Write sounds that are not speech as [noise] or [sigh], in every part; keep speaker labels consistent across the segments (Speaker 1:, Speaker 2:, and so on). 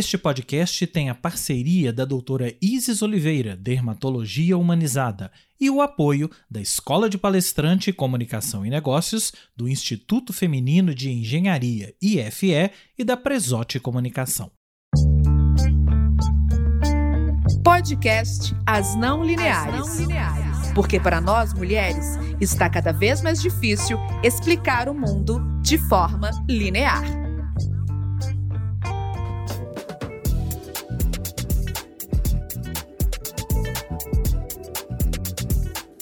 Speaker 1: Este podcast tem a parceria da doutora Isis Oliveira, Dermatologia Humanizada, e o apoio da Escola de Palestrante, Comunicação e Negócios, do Instituto Feminino de Engenharia, IFE, e da Presote Comunicação.
Speaker 2: Podcast As Não Lineares. As não lineares. Porque para nós mulheres está cada vez mais difícil explicar o mundo de forma linear.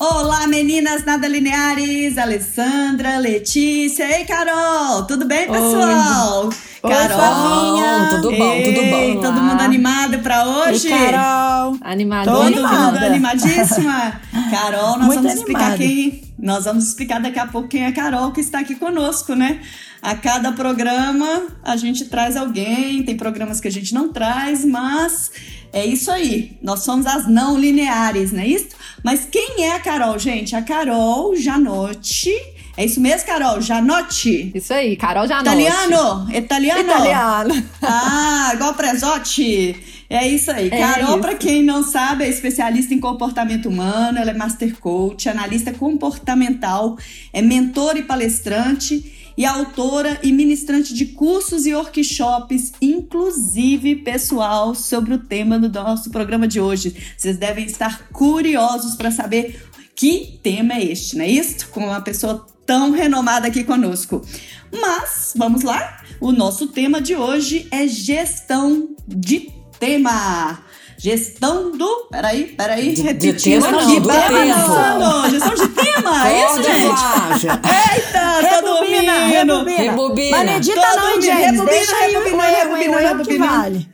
Speaker 3: Olá, meninas nada lineares, Alessandra, Letícia. Ei, Carol, tudo bem, pessoal?
Speaker 4: Oi. Carol, Oi,
Speaker 3: tudo bom, Ei, tudo bom. Todo mundo animado para hoje?
Speaker 4: Ei, Carol,
Speaker 3: animada. Todo animada. mundo animadíssima. Carol, nós Muito vamos explicar quem, nós vamos explicar daqui a pouco quem é a Carol que está aqui conosco, né? A cada programa a gente traz alguém, tem programas que a gente não traz, mas é isso aí. Nós somos as não lineares, não é isso? Mas quem é a Carol, gente? A Carol Janotti. É isso mesmo, Carol? Janotti?
Speaker 4: Isso aí, Carol Janotti.
Speaker 3: Italiano? Italiano?
Speaker 4: Italiano.
Speaker 3: Ah, igual Presotti. É isso aí. É Carol, para quem não sabe, é especialista em comportamento humano, ela é master coach, analista comportamental, é mentor e palestrante e autora e ministrante de cursos e workshops, inclusive pessoal, sobre o tema do nosso programa de hoje. Vocês devem estar curiosos para saber que tema é este, não é isso? Com uma pessoa tão renomada aqui conosco. Mas, vamos lá? O nosso tema de hoje é gestão de tema. Gestão do. Peraí, peraí, repetindo aqui. Tema não, gestão de tema, é isso, gente? Eita, tá dormindo.
Speaker 4: Rebobina, rebobina.
Speaker 3: Mas não edita não, gente. Rebobina, rebobina, rebobina, rebobina.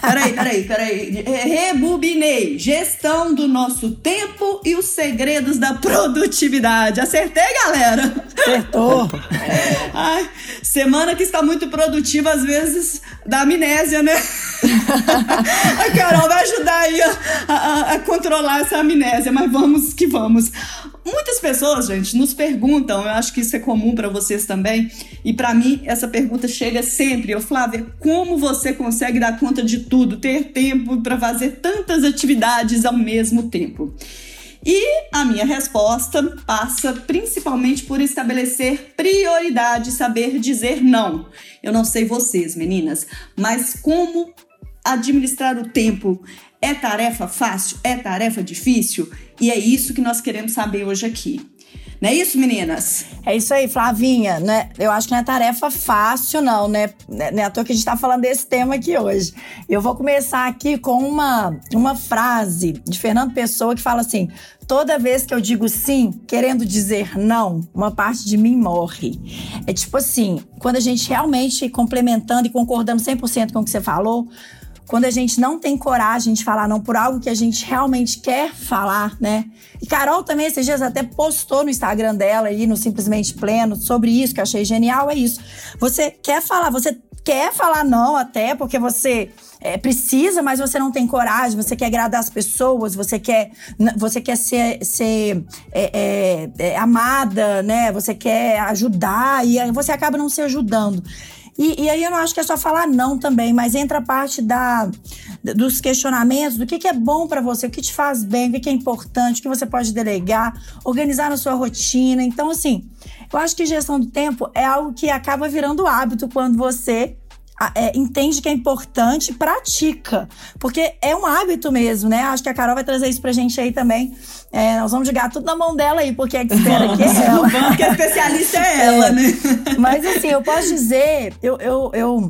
Speaker 3: Peraí, peraí, peraí. Rebubinei. Gestão do nosso tempo e os segredos da produtividade. Acertei, galera?
Speaker 4: Acertou. [laughs]
Speaker 3: Ai, semana que está muito produtiva, às vezes, da amnésia, né? [laughs] a Carol vai ajudar aí a, a, a controlar essa amnésia, mas vamos que vamos. Muitas pessoas, gente, nos perguntam, eu acho que isso é comum para vocês também, e para mim essa pergunta chega sempre. Eu, Flávia, como você consegue dar conta de tudo, ter tempo para fazer tantas atividades ao mesmo tempo? E a minha resposta passa principalmente por estabelecer prioridade, saber dizer não. Eu não sei vocês, meninas, mas como administrar o tempo é tarefa fácil? É tarefa difícil? E é isso que nós queremos saber hoje aqui. Não é isso, meninas?
Speaker 4: É isso aí, Flavinha, né? Eu acho que não é tarefa fácil, não, né? Não é à toa que a gente tá falando desse tema aqui hoje. Eu vou começar aqui com uma, uma frase de Fernando Pessoa que fala assim: toda vez que eu digo sim, querendo dizer não, uma parte de mim morre. É tipo assim, quando a gente realmente complementando e concordando 100% com o que você falou, quando a gente não tem coragem de falar não por algo que a gente realmente quer falar, né? E Carol também esses dias até postou no Instagram dela aí, no Simplesmente Pleno, sobre isso, que eu achei genial, é isso. Você quer falar, você quer falar não até, porque você é, precisa, mas você não tem coragem, você quer agradar as pessoas, você quer, você quer ser, ser é, é, é amada, né? Você quer ajudar e você acaba não se ajudando. E, e, aí eu não acho que é só falar não também, mas entra a parte da, dos questionamentos, do que, que é bom para você, o que te faz bem, o que, que é importante, o que você pode delegar, organizar na sua rotina. Então, assim, eu acho que gestão do tempo é algo que acaba virando hábito quando você é, entende que é importante e pratica. Porque é um hábito mesmo, né? Acho que a Carol vai trazer isso pra gente aí também. É, nós vamos jogar tudo na mão dela aí, porque a expert aqui é ela.
Speaker 3: Porque a especialista é [laughs] ela, é. né?
Speaker 4: Mas assim, eu posso dizer, eu, eu, eu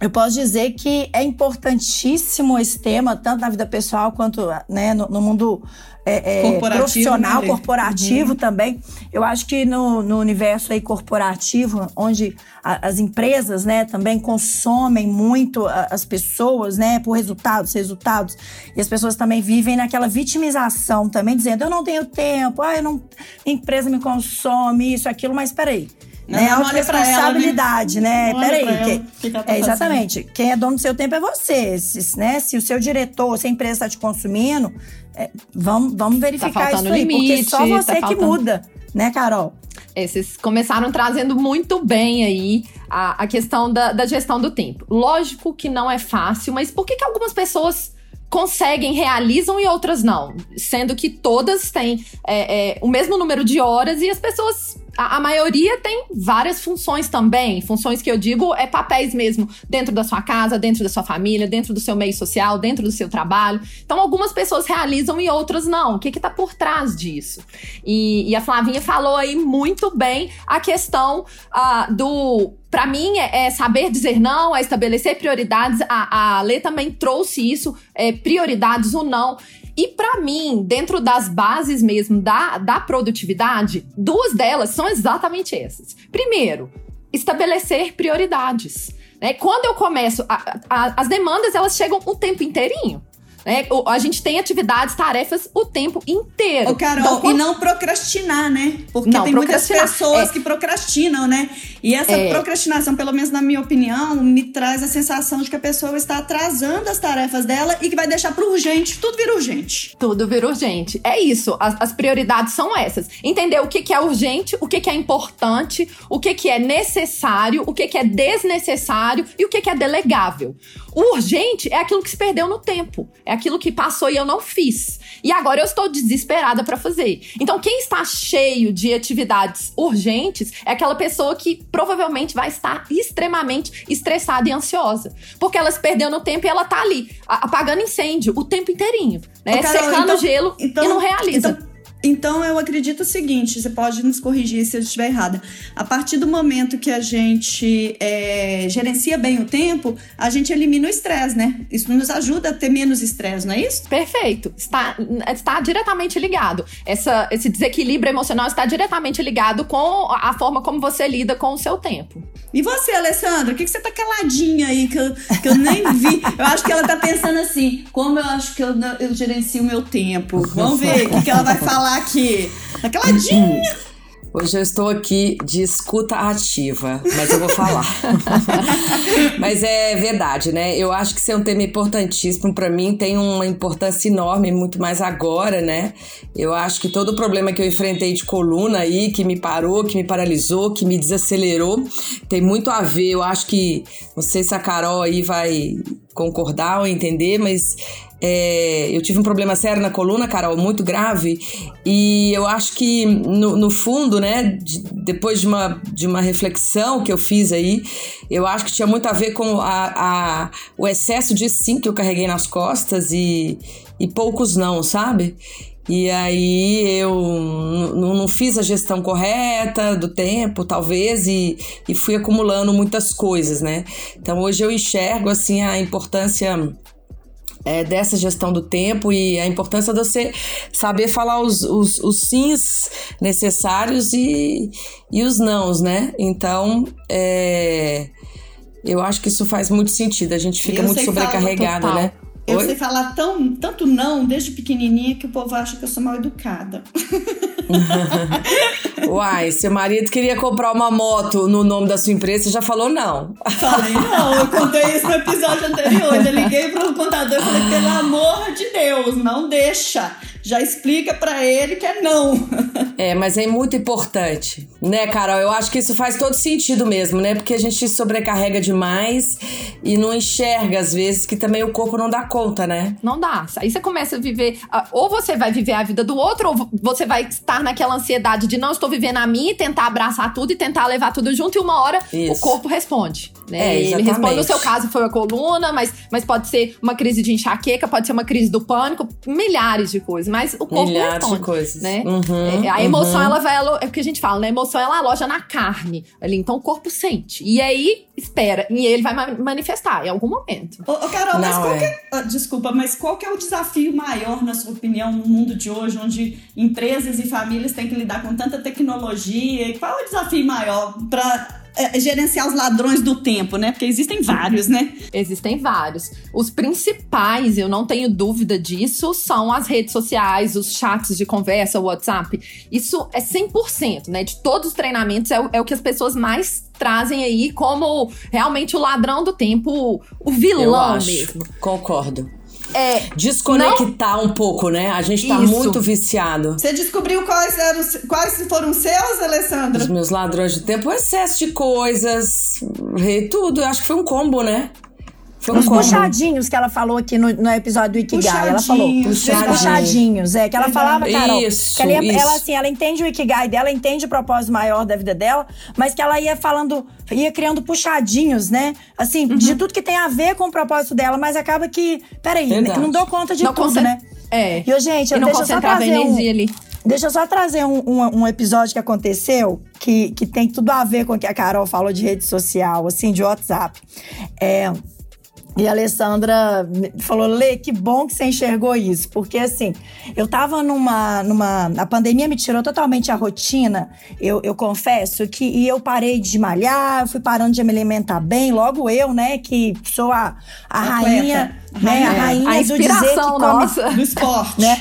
Speaker 4: eu posso dizer que é importantíssimo esse tema, tanto na vida pessoal quanto né, no, no mundo é, é, profissional, né, corporativo uhum. também. Eu acho que no, no universo aí corporativo, onde a, as empresas né, também consomem muito a, as pessoas né, por resultados, resultados, e as pessoas também vivem naquela vitimização também, dizendo, eu não tenho tempo, ah, eu não, a empresa me consome, isso, aquilo, mas peraí. aí né? Autoresponsabilidade, né? Peraí. Que, tá é, exatamente. Quem é dono do seu tempo é você. Se, né? se o seu diretor, se a empresa está te consumindo, é, vamos, vamos verificar tá isso aí. Limite, porque só você tá que muda, né, Carol?
Speaker 5: Esses começaram trazendo muito bem aí a, a questão da, da, gestão do tempo. Lógico que não é fácil, mas por que, que algumas pessoas conseguem, realizam e outras não? Sendo que todas têm é, é, o mesmo número de horas e as pessoas a, a, maioria tem várias funções também. Funções que eu digo é papéis mesmo dentro da sua casa, dentro da sua família, dentro do seu meio social, dentro do seu trabalho. Então, algumas pessoas realizam e outras não. O que está por trás disso? E, e, a Flavinha falou aí muito bem a questão uh, do. Para mim, é, é, saber dizer não, é estabelecer prioridades. A, a Lê também trouxe isso, é, prioridades ou não. E para mim, dentro das bases mesmo da, da produtividade, duas delas são exatamente essas. Primeiro, estabelecer prioridades. Né? Quando eu começo, a, a, as demandas elas chegam o tempo inteirinho. Né? A gente tem atividades, tarefas o tempo inteiro.
Speaker 3: Ô, Carol, então, quando... e não procrastinar, né? Porque não, tem muitas pessoas é. que procrastinam, né? E essa é. procrastinação, pelo menos na minha opinião, me traz a sensação de que a pessoa está atrasando as tarefas dela e que vai deixar para urgente. Tudo vira urgente.
Speaker 5: Tudo vira urgente. É isso. As, as prioridades são essas. Entender o que, que é urgente, o que, que é importante, o que, que é necessário, o que, que é desnecessário e o que, que é delegável. O urgente é aquilo que se perdeu no tempo. É aquilo que passou e eu não fiz. E agora eu estou desesperada para fazer. Então, quem está cheio de atividades urgentes é aquela pessoa que provavelmente vai estar extremamente estressada e ansiosa. Porque ela se perdeu no tempo e ela tá ali, apagando incêndio o tempo inteirinho, né? Ô, Carol, Secando então, gelo então, e não realiza.
Speaker 3: Então então eu acredito o seguinte, você pode nos corrigir se eu estiver errada. A partir do momento que a gente é, gerencia bem o tempo, a gente elimina o estresse, né? Isso nos ajuda a ter menos estresse, não é isso?
Speaker 5: Perfeito. Está, está diretamente ligado. Essa, esse desequilíbrio emocional está diretamente ligado com a forma como você lida com o seu tempo.
Speaker 3: E você, Alessandra, o que, que você tá caladinha aí que eu, que eu nem vi? Eu acho que ela tá pensando assim, como eu acho que eu, eu gerencio o meu tempo. Vamos ver o que, que ela vai falar aqui. Tá caladinha.
Speaker 6: Hoje eu estou aqui de escuta ativa, mas eu vou falar. [laughs] mas é verdade, né? Eu acho que isso é um tema importantíssimo para mim, tem uma importância enorme, muito mais agora, né? Eu acho que todo o problema que eu enfrentei de coluna aí, que me parou, que me paralisou, que me desacelerou, tem muito a ver. Eu acho que, não sei se a Carol aí vai concordar ou entender, mas é, eu tive um problema sério na coluna, Carol, muito grave, e eu acho que no, no fundo, né, de, depois de uma, de uma reflexão que eu fiz aí, eu acho que tinha muito a ver com a, a o excesso de sim que eu carreguei nas costas e, e poucos não, sabe? E aí eu não fiz a gestão correta do tempo, talvez, e, e fui acumulando muitas coisas, né? Então hoje eu enxergo assim a importância é, dessa gestão do tempo e a importância de você saber falar os, os, os sims necessários e, e os nãos, né? Então, é, eu acho que isso faz muito sentido. A gente fica muito sobrecarregada, né?
Speaker 3: Eu Oi? sei falar tão, tanto não desde pequenininha que o povo acha que eu sou mal educada. [laughs]
Speaker 6: Uai, seu marido queria comprar uma moto no nome da sua empresa, você já falou não.
Speaker 3: Falei não, eu contei isso no episódio anterior. Eu liguei pro contador e falei, pelo amor de Deus, não deixa já explica para ele que é não.
Speaker 6: É, mas é muito importante, né, Carol? Eu acho que isso faz todo sentido mesmo, né? Porque a gente sobrecarrega demais e não enxerga, às vezes, que também o corpo não dá conta, né?
Speaker 5: Não dá. Aí você começa a viver. Ou você vai viver a vida do outro, ou você vai estar naquela ansiedade de não estou vivendo a minha e tentar abraçar tudo e tentar levar tudo junto, e uma hora isso. o corpo responde. Né? É, Ele responde, no seu caso foi a coluna, mas, mas pode ser uma crise de enxaqueca, pode ser uma crise do pânico, milhares de coisas mas o corpo Milhares responde, de coisas. né? Uhum, é, a emoção, uhum. ela vai... É o que a gente fala, né? A emoção, ela aloja na carne ali. Então, o corpo sente. E aí, espera. E ele vai manifestar em algum momento.
Speaker 3: Ô, ô Carol, Não, mas qual é. que é... Desculpa, mas qual que é o desafio maior, na sua opinião, no mundo de hoje, onde empresas e famílias têm que lidar com tanta tecnologia? Qual é o desafio maior para gerenciar os ladrões do tempo, né? Porque existem vários, né?
Speaker 5: Existem vários. Os principais, eu não tenho dúvida disso, são as redes sociais, os chats de conversa, o WhatsApp. Isso é 100%, né? De todos os treinamentos, é o, é o que as pessoas mais trazem aí como realmente o ladrão do tempo, o vilão mesmo.
Speaker 6: Concordo.
Speaker 5: É,
Speaker 6: desconectar não... um pouco, né? A gente tá Isso. muito viciado.
Speaker 3: Você descobriu quais, eram, quais foram seus, Alessandra?
Speaker 6: Os meus ladrões de tempo, o excesso de coisas, tudo. Eu acho que foi um combo, né?
Speaker 4: Foi Os puxadinhos que ela falou aqui no, no episódio do Ikigai. Ela falou. Puxadinhos. puxadinhos. É, que ela falava, Carol. Isso, que ela, ia, ela, assim, ela entende o Ikigai dela, entende o propósito maior da vida dela, mas que ela ia falando, ia criando puxadinhos, né? Assim, uhum. de tudo que tem a ver com o propósito dela, mas acaba que. Peraí, Verdade. não dou conta de não tudo, né?
Speaker 5: É.
Speaker 4: E, gente,
Speaker 5: e
Speaker 4: não deixa eu só trazer um,
Speaker 5: ali.
Speaker 4: Deixa eu só trazer um, um, um, episódio que aconteceu que, que tem tudo a ver com o que a Carol falou de rede social, assim, de WhatsApp. É, e a Alessandra falou: Lê, que bom que você enxergou isso. Porque assim, eu tava numa. numa a pandemia me tirou totalmente a rotina. Eu, eu confesso que e eu parei de malhar, fui parando de me alimentar bem. Logo eu, né, que sou a, a rainha né? A rainha
Speaker 5: a
Speaker 4: do dizer que come
Speaker 5: nossa.
Speaker 3: do esporte.
Speaker 4: Né?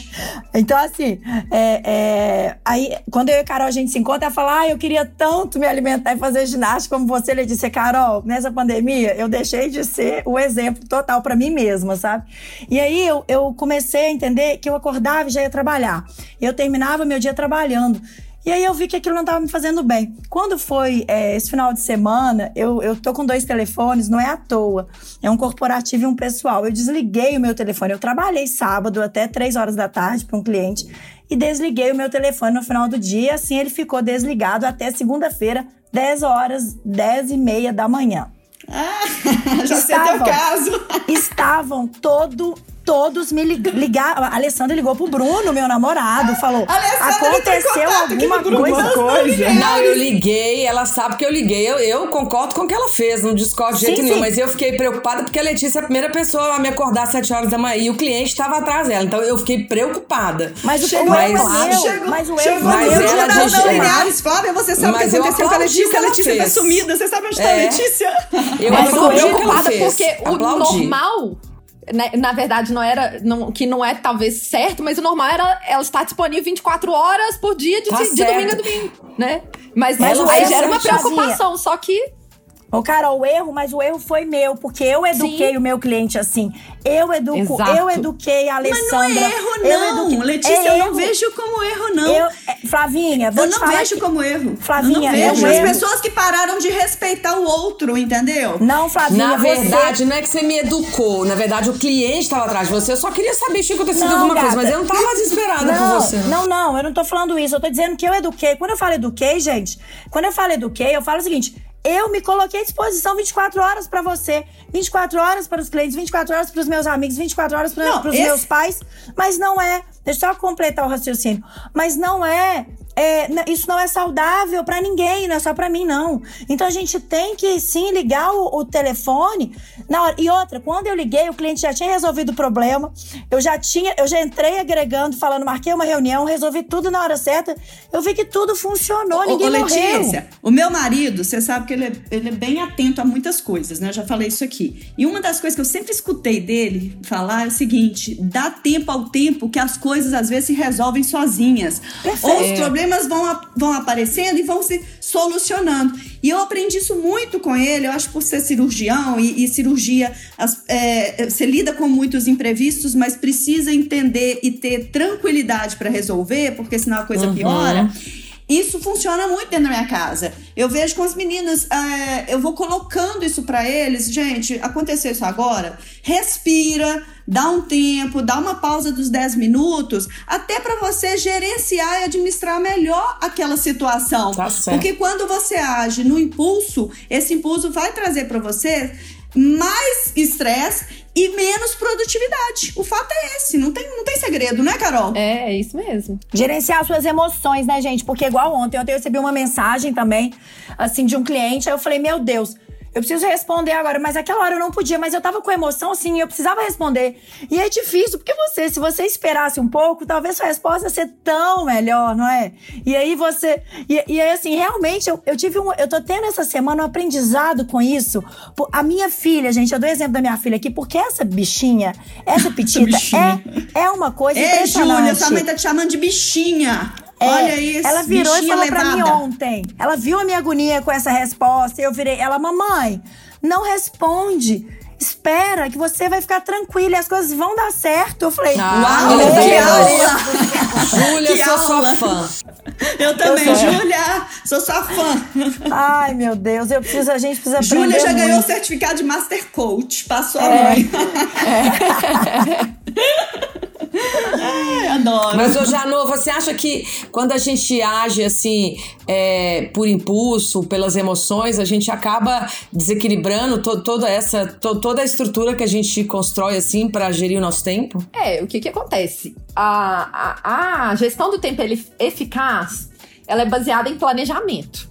Speaker 4: Então, assim, é, é, aí quando eu e a Carol a gente se encontra, ela fala: ah, eu queria tanto me alimentar e fazer ginástica como você. Ele disse: Carol, nessa pandemia, eu deixei de ser o exemplo total para mim mesma, sabe? E aí eu, eu comecei a entender que eu acordava e já ia trabalhar. Eu terminava meu dia trabalhando. E aí eu vi que aquilo não estava me fazendo bem. Quando foi é, esse final de semana, eu, eu tô com dois telefones, não é à toa. É um corporativo e um pessoal. Eu desliguei o meu telefone. Eu trabalhei sábado até três horas da tarde para um cliente e desliguei o meu telefone no final do dia. Assim ele ficou desligado até segunda-feira, 10 horas, 10 e meia da manhã.
Speaker 3: Ah, [laughs] já estavam, sei teu caso. [laughs]
Speaker 4: Estavam todo todos me ligaram. A Alessandra ligou pro Bruno, meu namorado, falou: aconteceu alguma coisa.
Speaker 6: coisa. Não, eu liguei, ela sabe que eu liguei. Eu, eu concordo com o que ela fez, não discordo de jeito sim, nenhum, sim. mas eu fiquei preocupada porque a Letícia é a primeira pessoa a me acordar às 7 horas da manhã e o cliente estava atrás dela. Então eu fiquei preocupada.
Speaker 4: Mas o chegou, mas,
Speaker 3: mas, chegou, mas o erro mas eu ela não, não, lineares, Flávia, você sabe o que aconteceu com a Letícia? A Letícia tá sumida. Você sabe onde é. tá a é. Letícia?
Speaker 5: Eu mas fico preocupada porque o normal né, na verdade, não era. Não, que não é talvez certo, mas o normal era ela estar disponível 24 horas por dia, de, tá de domingo a domingo, né? Mas, mas aí gera uma preocupação, só que
Speaker 4: Ô, Carol, o erro, mas o erro foi meu, porque eu eduquei Sim. o meu cliente assim. Eu educo, Exato. eu eduquei a Alessandra. Mas
Speaker 3: não é erro, não. Eduquei... Letícia, é eu erro. não vejo como erro, não. Eu,
Speaker 4: é, Flavinha, vou
Speaker 3: Eu não vejo que... como erro.
Speaker 4: Flavinha,
Speaker 3: eu não vejo. É As pessoas que pararam de respeitar o outro, entendeu?
Speaker 4: Não, Flavinha,
Speaker 6: Na verdade, não é que você me educou. Na verdade, o cliente estava atrás de você. Eu só queria saber se tinha acontecido não, alguma gata. coisa, mas eu não tava desesperada
Speaker 4: não,
Speaker 6: por você.
Speaker 4: Não, não, eu não tô falando isso. Eu tô dizendo que eu eduquei. Quando eu falo eduquei, gente, quando eu falo eduquei, eu falo o seguinte eu me coloquei à disposição 24 horas para você, 24 horas para os clientes, 24 horas para os meus amigos, 24 horas para os esse... meus pais, mas não é. Deixa eu só completar o raciocínio. Mas não é é, isso não é saudável para ninguém, não é só para mim, não. Então a gente tem que sim ligar o, o, telefone na hora. E outra, quando eu liguei, o cliente já tinha resolvido o problema. Eu já tinha, eu já entrei agregando, falando, marquei uma reunião, resolvi tudo na hora certa. Eu vi que tudo funcionou, ninguém ô, ô, morreu. Letícia,
Speaker 3: o meu marido, você sabe que ele é, ele é bem atento a muitas coisas, né? Eu já falei isso aqui. E uma das coisas que eu sempre escutei dele falar é o seguinte: dá tempo ao tempo que as coisas às vezes se resolvem sozinhas. Perfeito. Ou os problemas problemas vão, vão aparecendo e vão se solucionando. E eu aprendi isso muito com ele, eu acho por ser cirurgião e, e cirurgia, as, é, você lida com muitos imprevistos, mas precisa entender e ter tranquilidade para resolver, porque senão a coisa uhum. piora. Isso funciona muito dentro da minha casa. Eu vejo com as meninas, é, eu vou colocando isso para eles. Gente, aconteceu isso agora? Respira, dá um tempo, dá uma pausa dos 10 minutos, até para você gerenciar e administrar melhor aquela situação.
Speaker 6: Tá.
Speaker 3: Porque quando você age no impulso, esse impulso vai trazer para você mais estresse e menos produtividade. O fato é esse, não tem, não tem segredo, né, Carol?
Speaker 5: É, é isso mesmo.
Speaker 4: Gerenciar suas emoções, né, gente? Porque igual ontem, ontem eu recebi uma mensagem também, assim, de um cliente, aí eu falei, meu Deus, eu preciso responder agora, mas aquela hora eu não podia, mas eu tava com emoção, assim, eu precisava responder. E é difícil, porque você, se você esperasse um pouco, talvez sua resposta ia ser tão melhor, não é? E aí você. E, e aí, assim, realmente, eu, eu tive um. Eu tô tendo essa semana um aprendizado com isso. A minha filha, gente, eu dou exemplo da minha filha aqui, porque essa bichinha, essa [laughs] petita, bichinha. é, é uma coisa Ei. Júlia,
Speaker 3: sua mãe tá te chamando de bichinha. É, Olha isso.
Speaker 4: Ela virou e falou levada. pra mim ontem. Ela viu a minha agonia com essa resposta e eu virei. Ela, mamãe, não responde. espera, que você vai ficar tranquila e as coisas vão dar certo. Eu falei,
Speaker 6: Ah,
Speaker 3: Uau, que aula!
Speaker 6: Júlia,
Speaker 3: Que
Speaker 6: sou sua
Speaker 3: aula.
Speaker 6: fã. [laughs]
Speaker 3: Eu também,
Speaker 4: Eu sou-
Speaker 3: Júlia, sou sua fã.
Speaker 4: ai meu Deus, eu preciso, a gente precisa aprender
Speaker 3: Júlia já ganhou o certificado de Master Coach, passou a
Speaker 4: É.
Speaker 3: mãe. Ai, [laughs] [laughs] adoro.
Speaker 6: Mas, ô Janô, você acha que quando a gente age assim, é, por impulso, pelas emoções, a gente acaba desequilibrando to- toda essa, to- toda a estrutura que a gente constrói assim para gerir o nosso tempo?
Speaker 5: É, o que que acontece? A, a, a gestão do tempo ele- eficaz, ela é baseada em planejamento.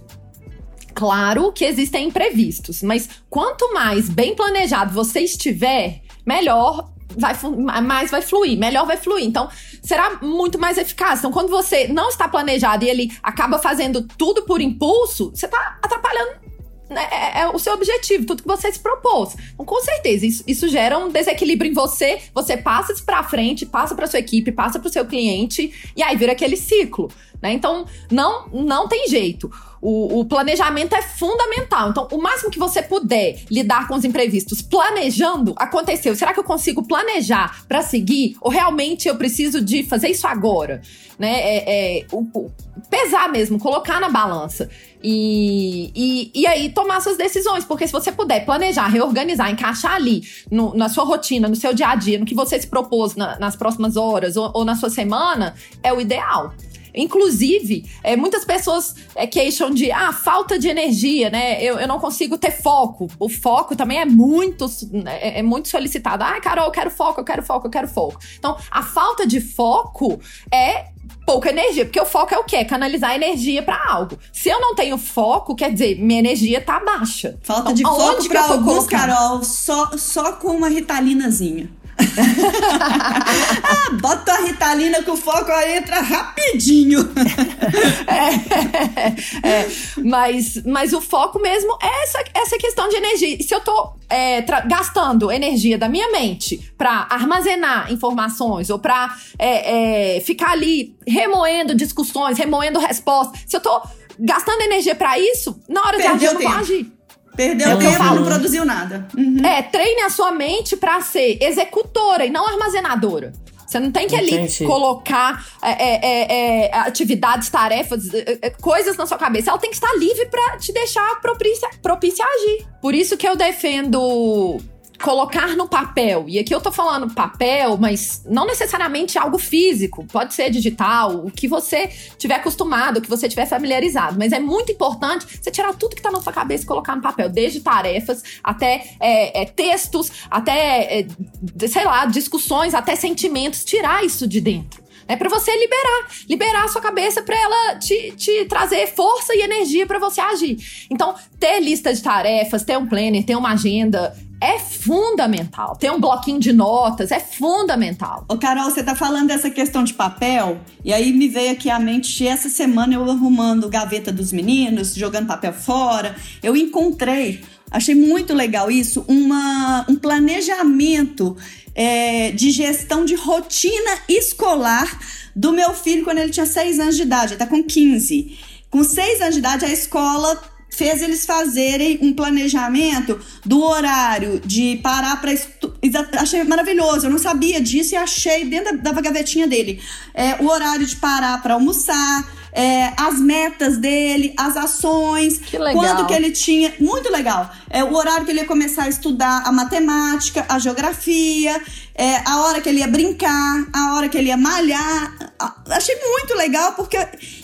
Speaker 5: Claro que existem imprevistos, mas quanto mais bem planejado você estiver, melhor vai mais vai fluir, melhor vai fluir. Então, será muito mais eficaz. Então, quando você não está planejado e ele acaba fazendo tudo por impulso, você está atrapalhando né, é, é o seu objetivo, tudo que você se propôs. Então, com certeza, isso, isso gera um desequilíbrio em você. Você passa isso pra frente, passa pra sua equipe, passa pro seu cliente, e aí vira aquele ciclo. Né? Então, não, não tem jeito. O, o planejamento é fundamental. Então, o máximo que você puder lidar com os imprevistos planejando, aconteceu. Será que eu consigo planejar pra seguir? Ou realmente eu preciso de fazer isso agora? Né? É, é, o- o- pesar mesmo, colocar na balança. E, e, e aí tomar suas decisões. Porque se você puder planejar, reorganizar, encaixar ali no- na sua rotina, no seu dia a dia, no que você se propôs na- nas próximas horas ou, ou na sua semana, é o ideal. Inclusive, é, muitas pessoas é, queixam de ah, falta de energia, né? Eu, eu não consigo ter foco. O foco também é muito, é, é muito solicitado. Ah, Carol, eu quero foco, eu quero foco, eu quero foco. Então, a falta de foco é pouca energia, porque o foco é o quê? É canalizar energia pra algo. Se eu não tenho foco, quer dizer, minha energia tá baixa.
Speaker 3: Falta
Speaker 5: Então,
Speaker 3: de foco
Speaker 5: tô
Speaker 3: alguns,
Speaker 5: colocando?
Speaker 3: Carol, só, só com uma ritalinazinha. Ah, bota a ritalina que o foco aí entra rapidinho.
Speaker 5: É, mas, mas o foco mesmo é essa, essa questão de energia. E se eu tô é, gastando energia da minha mente pra armazenar informações ou pra é, é, ficar ali remoendo discussões, remoendo respostas, se eu tô gastando energia pra isso, na hora de agir
Speaker 3: Perdeu
Speaker 5: eu não vou agir.
Speaker 3: Perdeu
Speaker 5: É
Speaker 3: tempo, não produziu nada. Uhum.
Speaker 5: É, treine a sua mente pra ser executora e não armazenadora. Você não tem que ali
Speaker 6: Entendi.
Speaker 5: colocar é, é, é, é, atividades, tarefas, é, é, coisas na sua cabeça. Ela tem que estar livre pra te deixar propícia, propícia a agir. Por isso que eu defendo colocar no papel. E aqui eu tô falando papel, mas não necessariamente algo físico. Pode ser digital, o que você tiver acostumado, o que você tiver familiarizado. Mas é muito importante você tirar tudo que tá na sua cabeça e colocar no papel. Desde tarefas, até é, é, textos, até, é, sei lá, discussões, até sentimentos. Tirar isso de dentro. É pra você liberar, liberar a sua cabeça pra ela te, te trazer força e energia pra você agir. Então, ter lista de tarefas, ter um planner, ter uma agenda é fundamental. Ter um bloquinho de notas é fundamental.
Speaker 3: Ô, Carol, você tá falando dessa questão de papel, e aí me veio aqui à mente, essa semana eu arrumando gaveta dos meninos, jogando papel fora, eu encontrei, achei muito legal isso, uma, um planejamento é, de gestão de rotina escolar do meu filho quando ele tinha 6 anos de idade, ele tá com 15. Com 6 anos de idade, a escola fez eles fazerem um planejamento do horário de parar para achei maravilhoso eu não sabia disso e achei dentro da, da gavetinha dele é, o horário de parar para almoçar é, as metas dele, as ações,
Speaker 5: Que legal.
Speaker 3: quando que ele tinha, muito legal, é, o horário que ele ia começar a estudar a matemática, a geografia, é, a hora que ele ia brincar, a hora que ele ia malhar, achei muito legal porque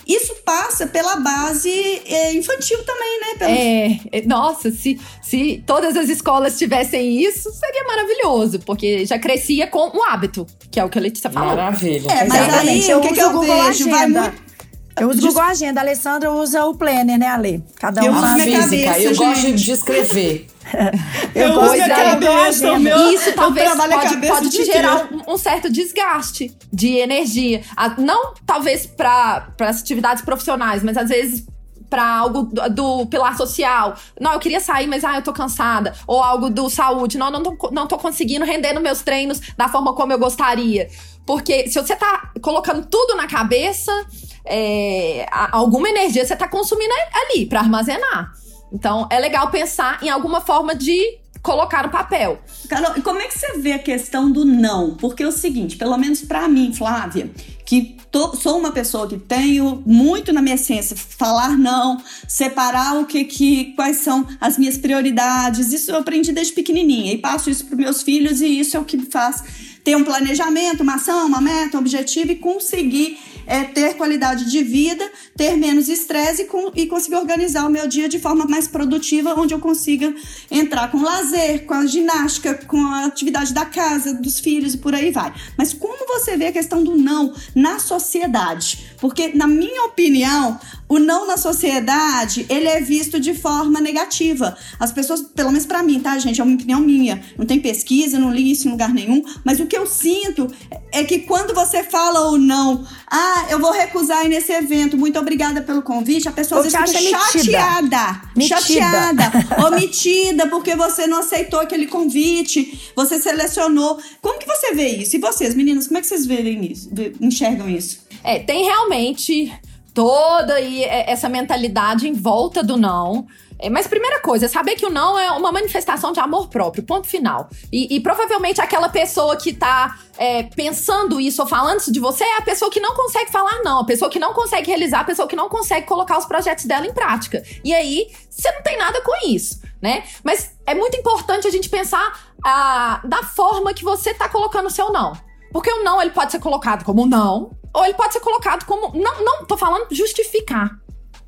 Speaker 3: isso passa pela base é, infantil também, né? Pelo-
Speaker 5: É, é, nossa, se, se todas as escolas tivessem isso, seria maravilhoso, porque já crescia com um hábito, que é o que a Letícia falou.
Speaker 6: Maravilha.
Speaker 3: É, mas
Speaker 4: Exatamente,
Speaker 3: aí,
Speaker 4: eu
Speaker 3: o que, que
Speaker 4: uso
Speaker 3: eu
Speaker 4: o Google
Speaker 3: vejo? Vai
Speaker 4: Agenda.
Speaker 3: muito.
Speaker 4: Eu uso o
Speaker 3: Des-
Speaker 4: Google Agenda, a Alessandra usa o Planner, né, Ale? Cada
Speaker 3: Eu
Speaker 4: um
Speaker 3: uso
Speaker 6: A
Speaker 4: faz.
Speaker 3: minha
Speaker 6: física,
Speaker 3: cabeça,
Speaker 6: eu gosto
Speaker 3: gente.
Speaker 6: de escrever.
Speaker 4: Eu
Speaker 3: uso
Speaker 4: gosto
Speaker 3: minha
Speaker 4: da Google
Speaker 3: cabeça,
Speaker 4: Agenda.
Speaker 3: meu-
Speaker 5: E isso talvez
Speaker 3: a
Speaker 5: pode, pode te gerar um, um certo desgaste de energia. Não talvez para as atividades profissionais, mas às vezes para algo do, do pilar social. Não, eu queria sair, mas ah, eu tô cansada. Ou algo do saúde. Não, não tô, não tô conseguindo render nos meus treinos da forma como eu gostaria. Porque se você tá colocando tudo na cabeça, é, a- alguma energia você tá consumindo ali para armazenar. Então, é legal pensar em alguma forma de colocar no papel.
Speaker 3: Carol, e como é que você vê a questão do não? Porque é o seguinte, pelo menos para mim, Flávia, que tô, sou uma pessoa que tenho muito na minha essência falar não, separar o que que quais são as minhas prioridades. Isso eu aprendi desde pequenininha e passo isso para meus filhos e isso é o que faz ter um planejamento, uma ação, uma meta, um objetivo e conseguir é ter qualidade de vida, ter menos estresse e, e conseguir organizar o meu dia de forma mais produtiva, onde eu consiga entrar com lazer, com a ginástica, com a atividade da casa, dos filhos e por aí vai. Mas como você vê a questão do não na sociedade? Porque, na minha opinião, o não na sociedade, ele é visto de forma negativa. As pessoas, pelo menos para mim, tá, gente? É uma opinião minha. Não tem pesquisa, não li isso em lugar nenhum. Mas o que eu sinto é que quando você fala o não, ah, eu vou recusar ir nesse evento, muito obrigada pelo convite, a pessoa às vezes fica chateada.
Speaker 4: Metida.
Speaker 3: Chateada. [laughs] omitida, porque você não aceitou aquele convite, você selecionou. Como que você vê isso? E vocês, meninas, como é que vocês veem isso? Enxergam isso?
Speaker 5: É, tem realmente toda aí é, essa mentalidade em volta do não. É, mas primeira coisa, saber que o não é uma manifestação de amor próprio, ponto final. E, e provavelmente aquela pessoa que tá é, pensando isso ou falando isso de você é a pessoa que não consegue falar não, a pessoa que não consegue realizar, a pessoa que não consegue colocar os projetos dela em prática. E aí, você não tem nada com isso, né? Mas é muito importante a gente pensar ah, da forma que você tá colocando o seu não. Porque o não, ele pode ser colocado como não, ou ele pode ser colocado como. Não, não, tô falando justificar.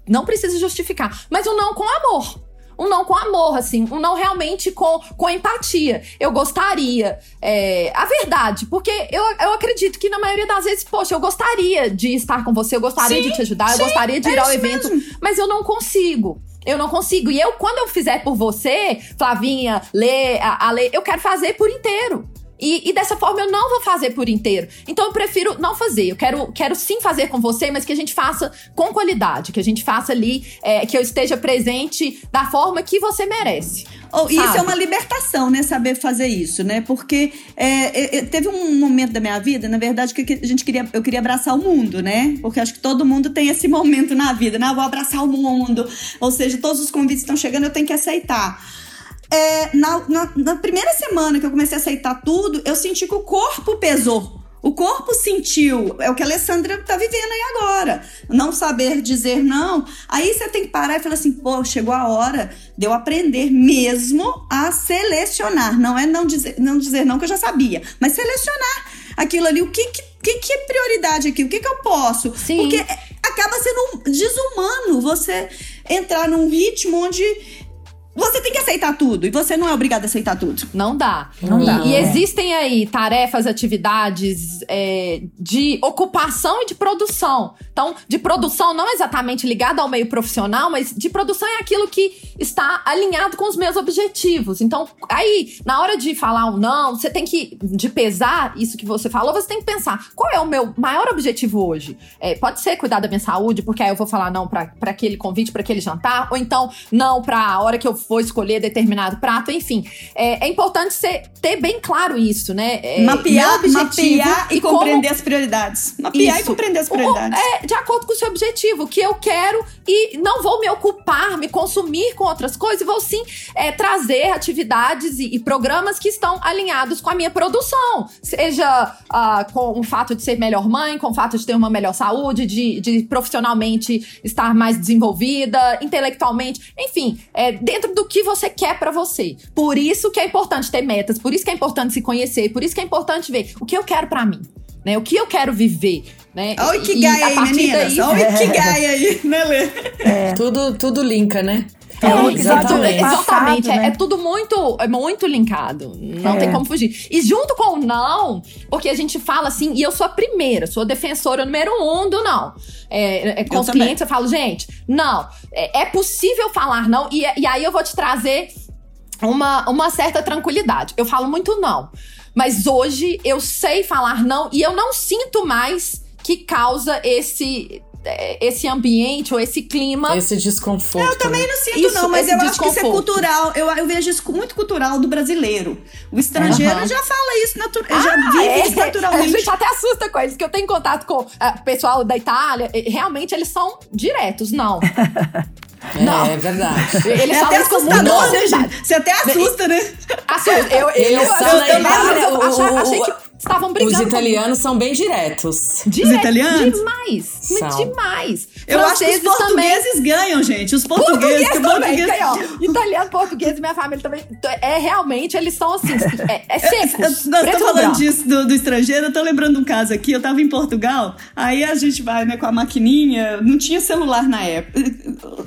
Speaker 5: Não precisa justificar. Mas o não com amor. Um não com amor, assim. Um não realmente com, com empatia. Eu gostaria. É, a verdade, porque eu, eu acredito que na maioria das vezes, poxa, eu gostaria de estar com você, eu gostaria sim, de te ajudar, sim, eu gostaria de ir é ao evento, mesmo. mas eu não consigo. Eu não consigo. E eu, quando eu fizer por você, Flavinha, Lê, a, a Lê, eu quero fazer por inteiro. E, e, dessa forma eu não vou fazer por inteiro. Então eu prefiro não fazer. Eu quero, quero sim fazer com você, mas que a gente faça com qualidade, que a gente faça ali, é, que eu esteja presente da forma que você merece.
Speaker 3: Oh, isso é uma libertação, né? Saber fazer isso, né? Porque é, é, teve um momento da minha vida, na verdade, que a gente queria, eu queria abraçar o mundo, né? Porque acho que todo mundo tem esse [laughs] momento na vida, né? Eu vou abraçar o mundo. Ou seja, todos os convites estão chegando, eu tenho que aceitar. É, na, na, na, primeira semana que eu comecei a aceitar tudo, eu senti que o corpo pesou. O corpo sentiu, é o que a Alessandra tá vivendo aí agora. Não saber dizer não. Aí você tem que parar e falar assim: pô, chegou a hora de eu aprender mesmo a selecionar. Não é não dizer não, dizer não que eu já sabia, mas selecionar aquilo ali. O que, que, que é prioridade aqui? O que, que eu posso?
Speaker 5: Sim.
Speaker 3: Porque acaba sendo desumano você entrar num ritmo onde você tem que aceitar tudo e você não é obrigado a aceitar tudo.
Speaker 5: Não dá.
Speaker 4: Não
Speaker 5: e,
Speaker 4: dá.
Speaker 5: E existem aí tarefas, atividades é, de ocupação e de produção. Então, de produção não exatamente ligada ao meio profissional, mas de produção é aquilo que está alinhado com os meus objetivos. Então, aí, na hora de falar ou não, você tem que, de pesar isso que você falou, você tem que pensar qual é o meu maior objetivo hoje. É, pode ser cuidar da minha saúde, porque aí eu vou falar não para aquele convite, para aquele jantar, ou então não para a hora que eu for escolher determinado prato, enfim. É, é importante você ter bem claro isso, né? É,
Speaker 3: mapear, mapear e, e compreender como... as prioridades. Mapear isso. e compreender as prioridades.
Speaker 5: O, é, de acordo com o seu objetivo, o que eu quero e não vou me ocupar, me consumir com outras coisas, vou sim é, trazer atividades e, e, programas que estão alinhados com a minha produção. Seja uh, com o fato de ser melhor mãe, com o fato de ter uma melhor saúde, de, de profissionalmente estar mais desenvolvida, intelectualmente, enfim, é, dentro do que você quer para você. Por isso que é importante ter metas, por isso que é importante se conhecer, por isso que é importante ver o que eu quero para mim. Né, o que eu quero viver, né?
Speaker 3: Olha o Ikigai aí, meninas. Daí... Olha [laughs] o Ikigai aí, né, Lê?
Speaker 6: É. Tudo, tudo linka, né?
Speaker 5: É, é exatamente. exatamente. Né? É, é, tudo muito, é muito linkado. Não é. tem como fugir. E junto com o não, porque a gente fala assim, e eu sou a primeira, sou a defensora número um do não. É, é com eu os também. clientes eu falo, gente, não, é, é possível falar não, e, e aí eu vou te trazer uma, uma certa tranquilidade. Eu falo muito não. Mas hoje eu sei falar não e eu não sinto mais que causa esse esse ambiente ou esse clima.
Speaker 6: Esse desconforto.
Speaker 3: Eu também não sinto, isso, não, mas eu acho que isso é cultural. Eu, eu vejo isso muito cultural do brasileiro. O estrangeiro uhum. já fala isso, natu ah, já vive é. isso naturalmente. [laughs]
Speaker 5: A gente até assusta com eles, que eu tenho contato com o uh, pessoal da Itália. Realmente eles são diretos, não. [laughs]
Speaker 6: Não. É verdade. [laughs]
Speaker 3: Eles é até assustador, né, gente? Você até assusta, né?
Speaker 5: Assusta. Eu, eu, eu, eu, eu, eu, eu, achei que estavam brigando.
Speaker 6: Os italianos são bem diretos.
Speaker 3: Direto, os italianos?
Speaker 5: Demais. São. Demais.
Speaker 3: Eu acho que os portugueses também. ganham, gente. Os portugueses.
Speaker 5: Português também. Português... Aí, Italiano, português, minha família também. É realmente, eles são assim. É, é [laughs] secos.
Speaker 3: Nós estamos falando disso do, do, estrangeiro. Eu tô lembrando um caso aqui. Eu tava em Portugal. Aí a gente vai, né, com a maquininha. Não tinha celular na época.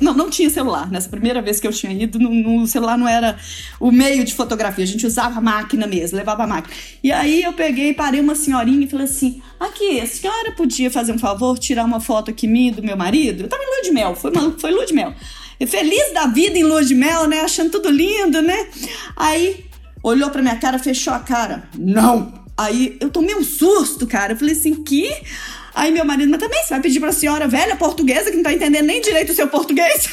Speaker 3: Não, não tinha celular. Nessa primeira vez que eu tinha ido, no, no celular não era o meio de fotografia. A gente usava a máquina mesmo, levava a máquina. E aí eu peguei, parei uma senhorinha e falei assim: aqui, a senhora podia fazer um favor, tirar uma foto aqui minha do meu marido? Eu tava em lua de mel, foi, foi lua de mel. E feliz da vida em lua de mel, né? Achando tudo lindo, né? Aí olhou pra minha cara, fechou a cara. Não! Aí eu tomei um susto, cara. Eu falei assim: que? Aí meu marido, mas também você vai pedir pra senhora velha portuguesa que não tá entendendo nem direito o seu português?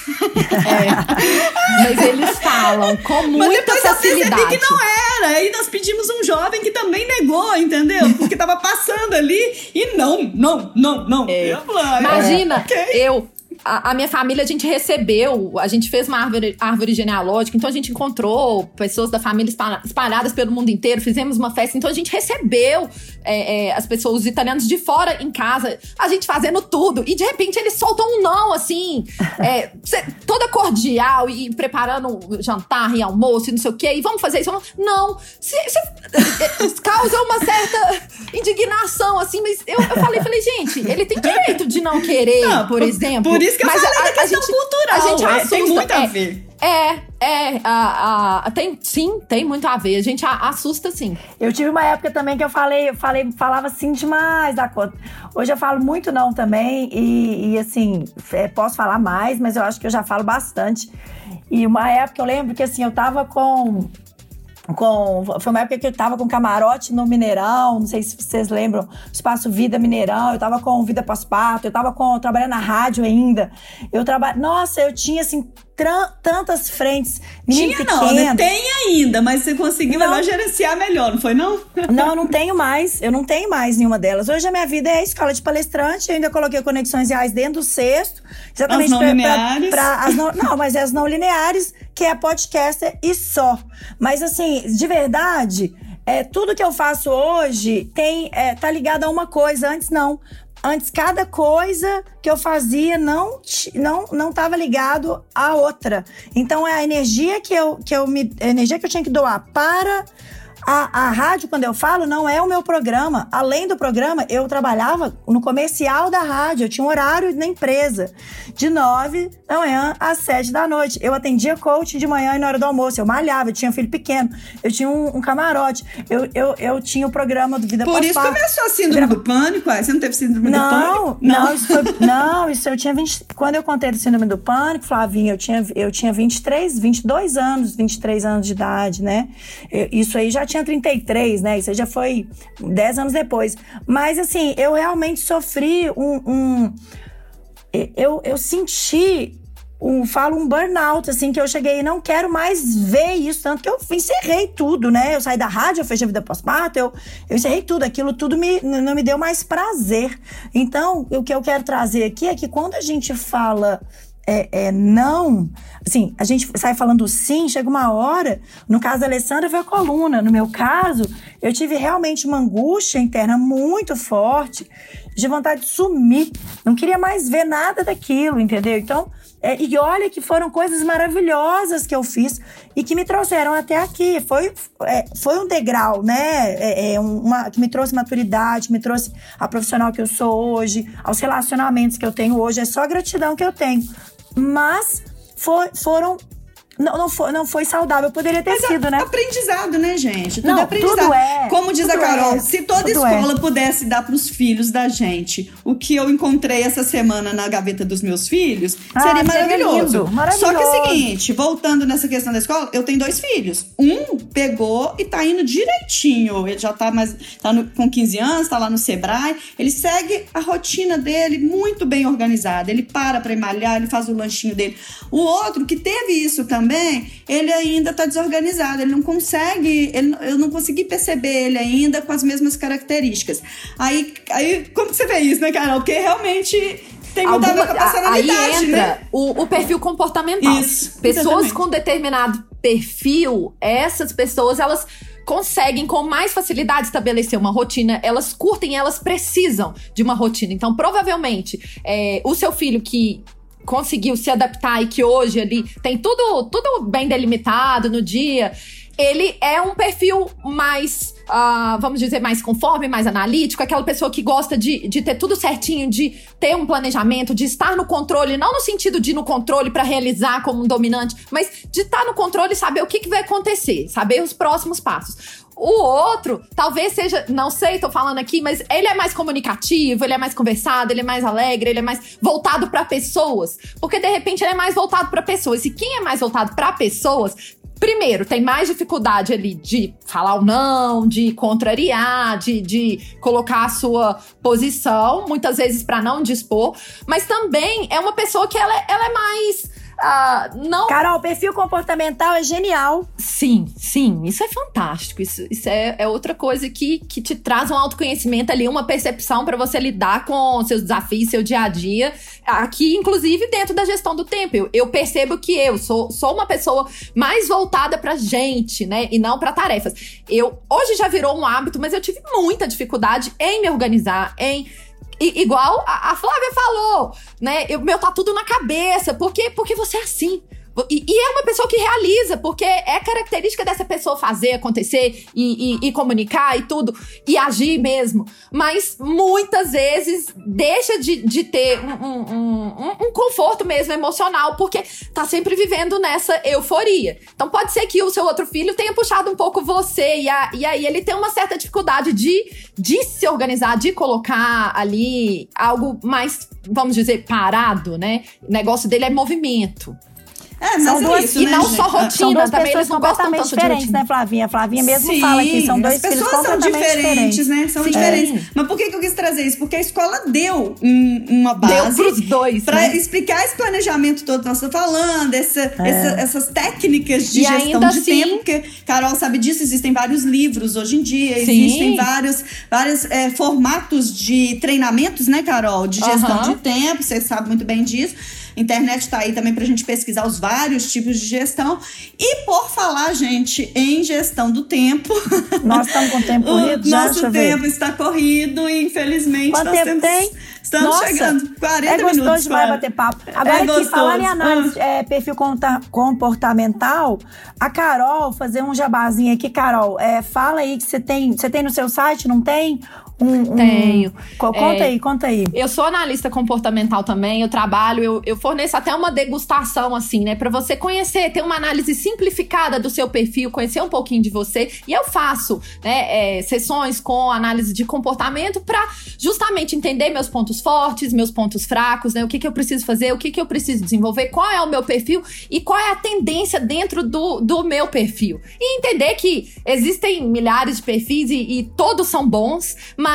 Speaker 5: É. Mas eles falam com muita mas depois facilidade.
Speaker 3: Eu percebi que não era. Aí nós pedimos um jovem que também negou, entendeu? Porque tava passando ali e não, não, não, não.
Speaker 5: É. Eu, Imagina, é. eu a, a, minha família, a gente recebeu, a gente fez uma árvore, árvore genealógica, então a gente encontrou pessoas da família espalhadas pelo mundo inteiro, fizemos uma festa, então a gente recebeu é, é, as pessoas, os italianos de fora em casa, a gente fazendo tudo, e de repente eles soltam um não, assim, é, toda cordial e preparando jantar e almoço e não sei o quê, e vamos fazer isso. Não, [laughs] causa uma certa indignação, assim, mas eu, eu falei, falei, gente, ele tem direito de não querer, não, por, por exemplo.
Speaker 3: Por isso que eu Mas falei a, da questão
Speaker 5: gente,
Speaker 3: cultural.
Speaker 5: A gente
Speaker 3: assusta. É, tem muito a ver.
Speaker 5: É, é, a, a, tem, sim, tem muito a ver. A gente a, assusta, sim.
Speaker 4: Eu tive uma época também que eu falei, eu falei, falava assim demais da conta. Hoje eu falo muito não também, e, e assim, é, posso falar mais, mas eu acho que eu já falo bastante. E uma época eu lembro que assim, eu tava com com. Foi uma época que eu tava com camarote no Mineirão, não sei se vocês lembram, Espaço Vida Mineirão, eu tava com Vida Pós-Parto, eu tava com, trabalhando na rádio ainda. Eu trabalho. Nossa, eu tinha assim tantas frentes.
Speaker 3: Tinha pequeno. não, né? Tem ainda, mas você conseguiu não. gerenciar melhor, não foi não? [laughs]
Speaker 4: Não, eu não tenho mais. Eu não tenho mais nenhuma delas. Hoje a minha vida é a escola de palestrante, eu ainda coloquei conexões reais dentro do sexto.
Speaker 3: Exatamente as não pra, lineares. Pra,
Speaker 4: pra, as não, não, mas é as não lineares, que é podcaster e só. Mas assim, de verdade, é, tudo que eu faço hoje tem é, tá ligado a uma coisa. Antes não. Antes, cada coisa que eu fazia não não não estava ligado à outra. Então, é a energia que eu, que eu me, energia que eu tinha que doar para a, a rádio, quando eu falo, não é o meu programa. Além do programa, eu trabalhava no comercial da rádio. Eu tinha um horário na empresa, de nove da manhã às sete da noite. Eu atendia coach de manhã e na hora do almoço. Eu malhava, eu tinha um filho pequeno, eu tinha um, um camarote, eu, eu, eu tinha o programa do Vida
Speaker 3: Por isso começou a síndrome do pânico, é? Você não teve síndrome
Speaker 4: não,
Speaker 3: do pânico?
Speaker 4: Não, não, isso foi, não, isso eu tinha 20. Quando eu contei do síndrome do pânico, Flavinha, eu tinha, eu tinha 23, 22 anos, 23 anos de idade, né? Eu, isso aí já tinha tinha 33, né? Isso já foi 10 anos depois. Mas, assim, eu realmente sofri um. um eu, eu senti um, falo um burnout, assim, que eu cheguei e não quero mais ver isso, tanto que eu encerrei tudo, né? Eu saí da rádio, eu fechei a vida pós-parto, eu, eu encerrei tudo, aquilo tudo me, não me deu mais prazer. Então, o que eu quero trazer aqui é que quando a gente fala é, é, não. Assim, a gente sai falando sim, chega uma hora. No caso da Alessandra, foi a coluna. No meu caso, eu tive realmente uma angústia interna muito forte, de vontade de sumir. Não queria mais ver nada daquilo, entendeu? Então, é, e olha que foram coisas maravilhosas que eu fiz e que me trouxeram até aqui. Foi, é, foi um degrau, né? É, é uma, que me trouxe maturidade, me trouxe a profissional que eu sou hoje, aos relacionamentos que eu tenho hoje. É só gratidão que eu tenho mas for, foram não, não, foi, não foi saudável. Poderia ter Mas sido,
Speaker 3: a,
Speaker 4: né?
Speaker 3: Aprendizado, né, gente? Tudo não, aprendizado. Tudo é, Como diz a Carol, é, se toda escola é. pudesse dar para os filhos da gente o que eu encontrei essa semana na gaveta dos meus filhos, ah, seria maravilhoso.
Speaker 4: Lindo, maravilhoso.
Speaker 3: Só que é o seguinte, voltando nessa questão da escola, eu tenho dois filhos. Um pegou e tá indo direitinho. Ele já tá mais tá no, com 15 anos, tá lá no Sebrae. Ele segue a rotina dele muito bem organizada. Ele para para malhar, ele faz o lanchinho dele. O outro que teve isso também também, ele ainda está desorganizado, ele não consegue, ele, eu não consegui perceber ele ainda com as mesmas características. Aí, aí como você vê isso, né, Carol? Porque realmente Tem muito a ver com a
Speaker 5: Aí
Speaker 3: personalidade,
Speaker 5: entra
Speaker 3: né?
Speaker 5: o, o perfil comportamental.
Speaker 3: Isso,
Speaker 5: Pessoas
Speaker 3: exatamente.
Speaker 5: com determinado perfil, essas pessoas, elas conseguem com mais facilidade estabelecer uma rotina, elas curtem, elas precisam de uma rotina. Então, provavelmente, é, o seu filho que conseguiu se adaptar e que hoje ele tem tudo, tudo bem delimitado no dia, ele é um perfil mais, ah, vamos dizer, mais conforme, mais analítico, aquela pessoa que gosta de, de ter tudo certinho, de ter um planejamento, de estar no controle, não no sentido de ir no controle para realizar como um dominante, mas de estar no controle e saber o que, que vai acontecer, saber os próximos passos. O outro, talvez seja, não sei, tô falando aqui, mas ele é mais comunicativo, ele é mais conversado, ele é mais alegre, ele é mais voltado para pessoas. Porque de repente ele é mais voltado para pessoas. E quem é mais voltado para pessoas, primeiro, tem mais dificuldade ali de falar o não, de contrariar, de, de colocar a sua posição, muitas vezes para não dispor, mas também é uma pessoa que ela, é- ela é mais. Ah, não
Speaker 4: Carol, o perfil comportamental é genial.
Speaker 5: Sim, sim, isso é fantástico. Isso, isso é, é outra coisa que, que te traz um autoconhecimento ali, uma percepção para você lidar com seus desafios, seu dia a dia. Aqui, inclusive, dentro da gestão do tempo. Eu, eu percebo que eu sou, sou uma pessoa mais voltada pra gente, né? E não pra tarefas. Eu hoje já virou um hábito, mas eu tive muita dificuldade em me organizar, em Igual a, a Flávia falou, né? Eu, meu, tá tudo na cabeça. Por quê? Porque você é assim. Pessoa que realiza, porque é característica dessa pessoa fazer acontecer e, e- e comunicar e tudo, e agir mesmo. Mas muitas vezes deixa de, de ter um, um- um- um conforto mesmo emocional, porque tá sempre vivendo nessa euforia. Então pode ser que o seu outro filho tenha puxado um pouco você, e, a- e aí ele tem uma certa dificuldade de, de se organizar, de colocar ali algo mais, vamos dizer, parado, né? O negócio dele é movimento.
Speaker 3: É,
Speaker 4: São
Speaker 3: é
Speaker 4: duas-
Speaker 3: isso,
Speaker 5: e
Speaker 3: né,
Speaker 5: não
Speaker 3: gente?
Speaker 5: só
Speaker 3: Ah,
Speaker 5: rotina.
Speaker 4: São duas
Speaker 5: também
Speaker 4: pessoas completamente diferentes, né, Flavinha? A Flavinha mesmo
Speaker 3: Sim,
Speaker 4: fala que são dois
Speaker 3: as
Speaker 4: filhos
Speaker 3: pessoas são
Speaker 4: completamente
Speaker 3: diferentes,
Speaker 4: diferentes.
Speaker 3: né? São
Speaker 5: Sim.
Speaker 3: diferentes. Mas por que, que eu quis trazer isso? Porque a escola deu um- uma
Speaker 5: Deu
Speaker 3: base
Speaker 5: pros dois,
Speaker 3: pra
Speaker 5: né?
Speaker 3: explicar esse planejamento todo que nós estamos falando, essa- essa- essas técnicas de
Speaker 5: E
Speaker 3: gestão de
Speaker 5: assim-
Speaker 3: tempo, porque Carol sabe disso, existem vários livros hoje em dia,
Speaker 5: Sim.
Speaker 3: existem vários, vários é, formatos de treinamentos, né, Carol? De gestão
Speaker 5: Aham.
Speaker 3: de tempo, você sabe muito bem disso. Internet está aí também pra gente pesquisar os vários tipos de gestão. E por falar, gente, em gestão do tempo,
Speaker 4: Nós estamos com o tempo [laughs] corrido
Speaker 3: o
Speaker 4: já,
Speaker 3: nosso
Speaker 4: eu ver.
Speaker 3: tempo está corrido e infelizmente
Speaker 4: Quanto
Speaker 3: nós
Speaker 4: tempo
Speaker 3: temos,
Speaker 4: tem?
Speaker 3: estamos
Speaker 4: Nossa,
Speaker 3: chegando 40
Speaker 4: é gostoso
Speaker 3: minutos.
Speaker 4: demais bater papo. Agora
Speaker 3: É
Speaker 4: aqui,
Speaker 3: gostoso.
Speaker 4: falando em análise, é, perfil comportamental, a Carol, fazer um jabazinho aqui, Carol, é, fala aí que você tem, você tem no seu site, não tem? Um, um-
Speaker 5: Tenho.
Speaker 4: Co- Conta
Speaker 5: É,
Speaker 4: aí, conta aí.
Speaker 5: Eu sou analista comportamental também, eu trabalho, eu, eu forneço até uma degustação, assim, né? Pra você conhecer, ter uma análise simplificada do seu perfil, conhecer um pouquinho de você. E eu faço, né, é, sessões com análise de comportamento pra justamente entender meus pontos fortes, meus pontos fracos, né? O que, que eu preciso fazer, o que, que eu preciso desenvolver, qual é o meu perfil e qual é a tendência dentro do, do meu perfil. E entender que existem milhares de perfis e, e todos são bons, mas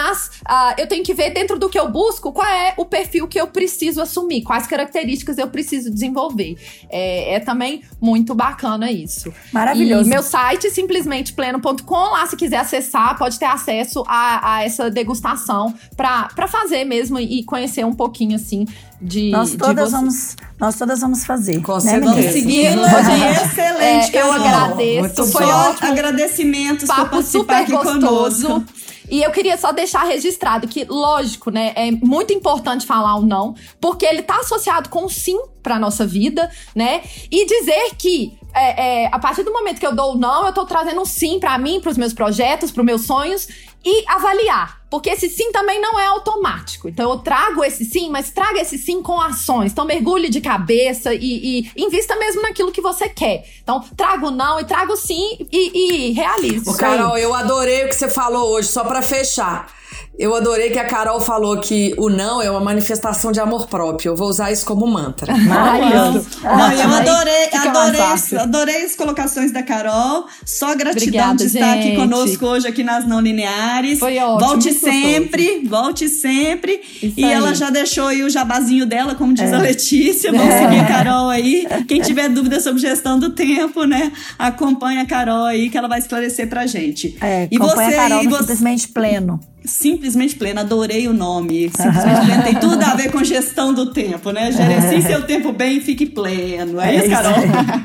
Speaker 5: ah, eu tenho que ver dentro do que eu busco qual é o perfil que eu preciso assumir, quais características eu preciso desenvolver. É, é também muito bacana isso.
Speaker 4: Maravilhoso.
Speaker 5: E meu site, simplesmente pleno.com, lá se quiser acessar, pode ter acesso a, a essa degustação para fazer mesmo e conhecer um pouquinho assim de.
Speaker 4: Nós
Speaker 5: de
Speaker 4: todas
Speaker 5: você.
Speaker 4: vamos, nós todas vamos fazer.
Speaker 6: Com
Speaker 4: né,
Speaker 3: segui-la. [laughs]
Speaker 5: Gente,
Speaker 3: Excelente,
Speaker 5: é, eu
Speaker 3: Carol.
Speaker 5: agradeço,
Speaker 6: Muito
Speaker 5: foi
Speaker 6: bom.
Speaker 5: Ótimo.
Speaker 3: agradecimentos por
Speaker 5: papo
Speaker 3: participar
Speaker 5: super
Speaker 3: aqui
Speaker 5: gostoso.
Speaker 3: conosco.
Speaker 5: E eu queria só deixar registrado que, lógico, né, é muito importante falar o não, porque ele tá associado com sim pra nossa vida, né? E dizer que é, é, a partir do momento que eu dou o não, eu tô trazendo um sim pra mim, pros meus projetos, pros meus sonhos e avaliar. Porque esse sim também não é automático. Então eu trago esse sim, mas traga esse sim com ações. Então mergulhe de cabeça e, e invista mesmo naquilo que você quer. Então traga o não e traga o sim e, e realize.
Speaker 6: Ô, Carol, eu adorei o que você falou hoje, só pra fechar. Eu adorei que a Carol falou que o não é uma manifestação de amor próprio. Eu vou usar isso como mantra. [laughs]
Speaker 4: Maravilhoso.
Speaker 3: Não, eu adorei, adorei, adorei as colocações da Carol. Só gratidão
Speaker 5: Obrigada,
Speaker 3: de estar aqui
Speaker 5: gente.
Speaker 3: conosco hoje aqui nas não lineares.
Speaker 5: Foi ótimo,
Speaker 3: Volte sempre, volte sempre.
Speaker 5: Isso
Speaker 3: e
Speaker 5: aí.
Speaker 3: ela já deixou aí o jabazinho dela, como
Speaker 4: É.
Speaker 3: diz a Letícia. Vamos seguir a Carol aí. Quem tiver dúvida sobre gestão do tempo, né? Acompanha a Carol aí que ela vai esclarecer pra gente.
Speaker 4: É,
Speaker 3: e
Speaker 4: acompanha
Speaker 3: você
Speaker 4: a Carol no
Speaker 3: você...
Speaker 4: simplesmente pleno.
Speaker 3: Simplesmente pleno, adorei o nome. Simplesmente pleno tem tudo a ver com gestão do tempo, né? Gerencie seu tempo bem e fique pleno. É, é isso, Carol?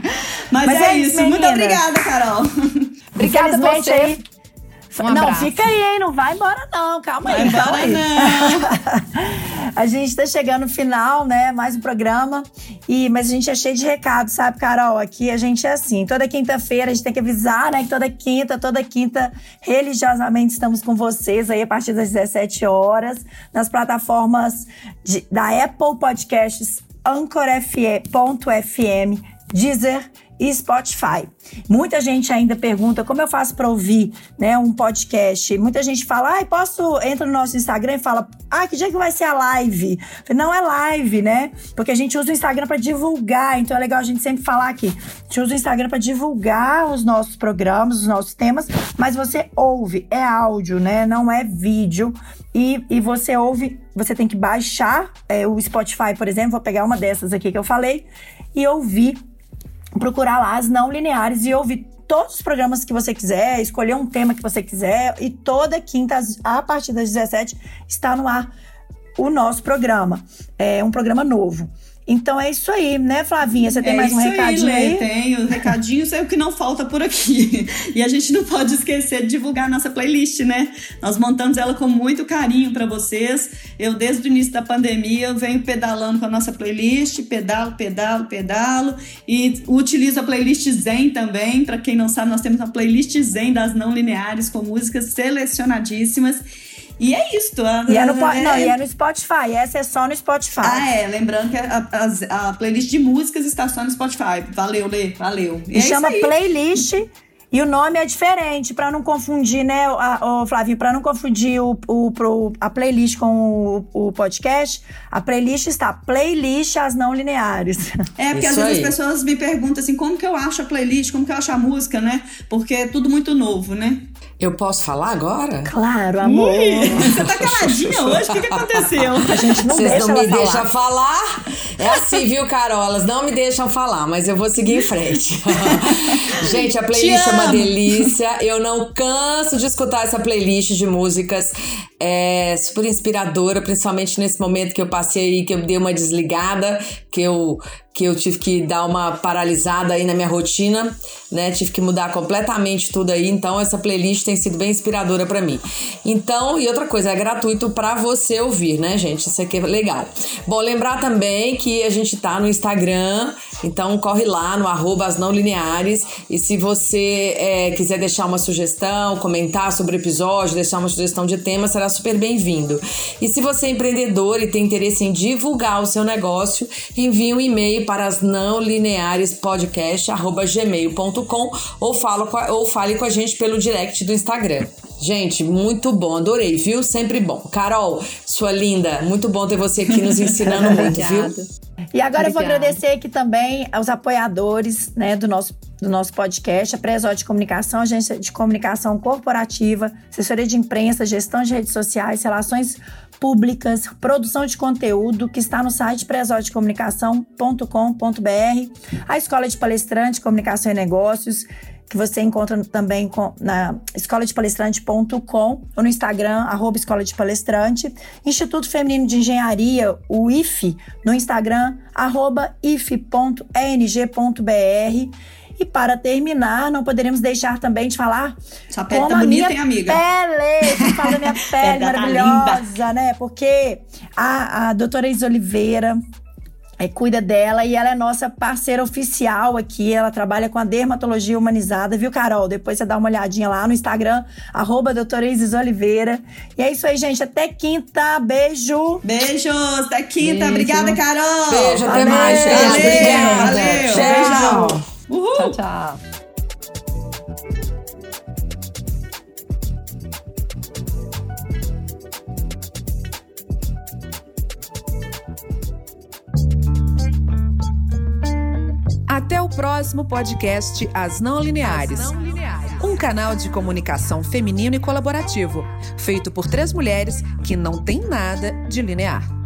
Speaker 3: [laughs] Mas, Mas, é, é isso. Muito obrigada, Carol.
Speaker 4: Obrigada a você. Um não, fica aí, hein? Não vai embora, não. Calma
Speaker 3: aí, calma aí.
Speaker 4: Não. [laughs] a gente tá chegando no final, né? Mais um programa. E, mas a gente é cheio de recados, sabe, Carol? Aqui a gente é assim. Toda quinta-feira a gente tem que avisar, né? Que toda quinta, toda quinta, religiosamente estamos com vocês aí a partir das 17 horas, nas plataformas de, da Apple Podcasts, Anchor.fm, Deezer e Spotify. Muita gente ainda pergunta como eu faço para ouvir, né, um podcast. Muita gente fala, ah, posso entra no nosso Instagram e fala, ah, que dia que vai ser a live? Não é live, né? Porque a gente usa o Instagram para divulgar. Então é legal a gente sempre falar aqui. A gente usa o Instagram para divulgar os nossos programas, os nossos temas, mas você ouve, é áudio, né? Não é vídeo. E, e você ouve, você tem que baixar é, o Spotify, por exemplo. Vou pegar uma dessas aqui que eu falei e ouvir procurar lá as não lineares e ouvir todos os programas que você quiser, escolher um tema que você quiser e toda quinta, a partir das 17, está no ar o nosso programa. É um programa novo. Então é isso aí, né, Flavinha? Você tem é mais um recadinho aí?
Speaker 3: aí? Tenho, recadinhos é o que não falta por aqui. [laughs] E a gente não pode esquecer de divulgar a nossa playlist, né? Nós montamos ela com muito carinho para vocês. Eu, desde o início da pandemia, eu venho pedalando com a nossa playlist, pedalo, pedalo, pedalo. E utilizo a playlist Zen também. Para quem não sabe, nós temos uma playlist Zen das não lineares com músicas selecionadíssimas. E é isso.
Speaker 4: E é, no, é, não, e é no Spotify. Essa é só no Spotify.
Speaker 3: Ah, é. Lembrando que a, a, a playlist de músicas está só no Spotify. Valeu, Lê. Valeu.
Speaker 4: E, e é chama playlist. E o nome é diferente, para não confundir, né, o Flavinho, para não confundir o, o, o, a playlist com o, o, podcast, a playlist está playlist as não lineares.
Speaker 3: É, porque Isso às vezes aí. as pessoas me perguntam assim, como que eu acho a playlist, como que eu acho a música, né? Porque é tudo muito novo, né?
Speaker 6: Eu posso falar agora?
Speaker 4: Claro, amor.
Speaker 3: Ih, você tá caladinha hoje? O que, que aconteceu?
Speaker 4: A gente não
Speaker 6: Vocês
Speaker 4: deixa
Speaker 6: não me
Speaker 4: falar.
Speaker 6: deixam falar? É assim, viu, Carol? Elas não me deixam falar, mas eu vou seguir em frente. [laughs] gente, a playlist é uma delícia. Eu não canso de escutar essa playlist de músicas. É super inspiradora, principalmente nesse momento que eu passei aí, que eu dei uma desligada, que eu que eu tive que dar uma paralisada aí na minha rotina, né? Tive que mudar completamente tudo aí, então essa playlist tem sido bem inspiradora para mim. Então, e outra coisa, é gratuito para você ouvir, né, gente? Isso aqui é legal. Bom, lembrar também que a gente tá no Instagram, então corre lá no arroba não lineares e se você é, quiser deixar uma sugestão, comentar sobre o episódio, deixar uma sugestão de tema, será super bem-vindo. E se você é empreendedor e tem interesse em divulgar o seu negócio, envie um e-mail para as não lineares podcast gmail.com ou, ou fale com a gente pelo direct do Instagram. Gente, muito bom, adorei, viu? Sempre bom. Carol, sua linda, muito bom ter você aqui nos ensinando muito, [laughs] viu?
Speaker 4: E agora Obrigada. eu vou agradecer aqui também aos apoiadores né, do, nosso, do nosso podcast, a Presó de Comunicação, Agência de Comunicação Corporativa, Assessoria de Imprensa, Gestão de Redes Sociais, Relações Públicas, Produção de Conteúdo, que está no site presodecomunicação.com.br, a Escola de Palestrante, Comunicação e Negócios, que você encontra também com, na escoladepalestrante.com ou no Instagram, arroba Escola de Palestrante. Instituto Feminino de Engenharia, o IFE, no Instagram, arroba if.eng.br. E para terminar, não poderíamos deixar também de falar
Speaker 3: Sua pele como tá bonita,
Speaker 4: minha
Speaker 3: amiga?
Speaker 4: Pele, fala da minha [laughs] pele tá maravilhosa, tá né? Porque a, a doutora Isa Oliveira, é, cuida dela e ela é nossa parceira oficial aqui. Ela trabalha com a dermatologia humanizada, viu, Carol? Depois você dá uma olhadinha lá no Instagram, arroba doutora Isis Oliveira. E é isso aí, gente. Até quinta. Beijo.
Speaker 3: Beijos. Até quinta. Beijo. Obrigada, Carol.
Speaker 6: Beijo. Até valeu, mais.
Speaker 3: Valeu. Valeu.
Speaker 5: Tchau. Beijo. Uhul. Tchau, tchau.
Speaker 2: Até o próximo podcast As Não Lineares. As Não Lineares. Um canal de comunicação feminino e colaborativo, feito por três mulheres que não tem nada de linear.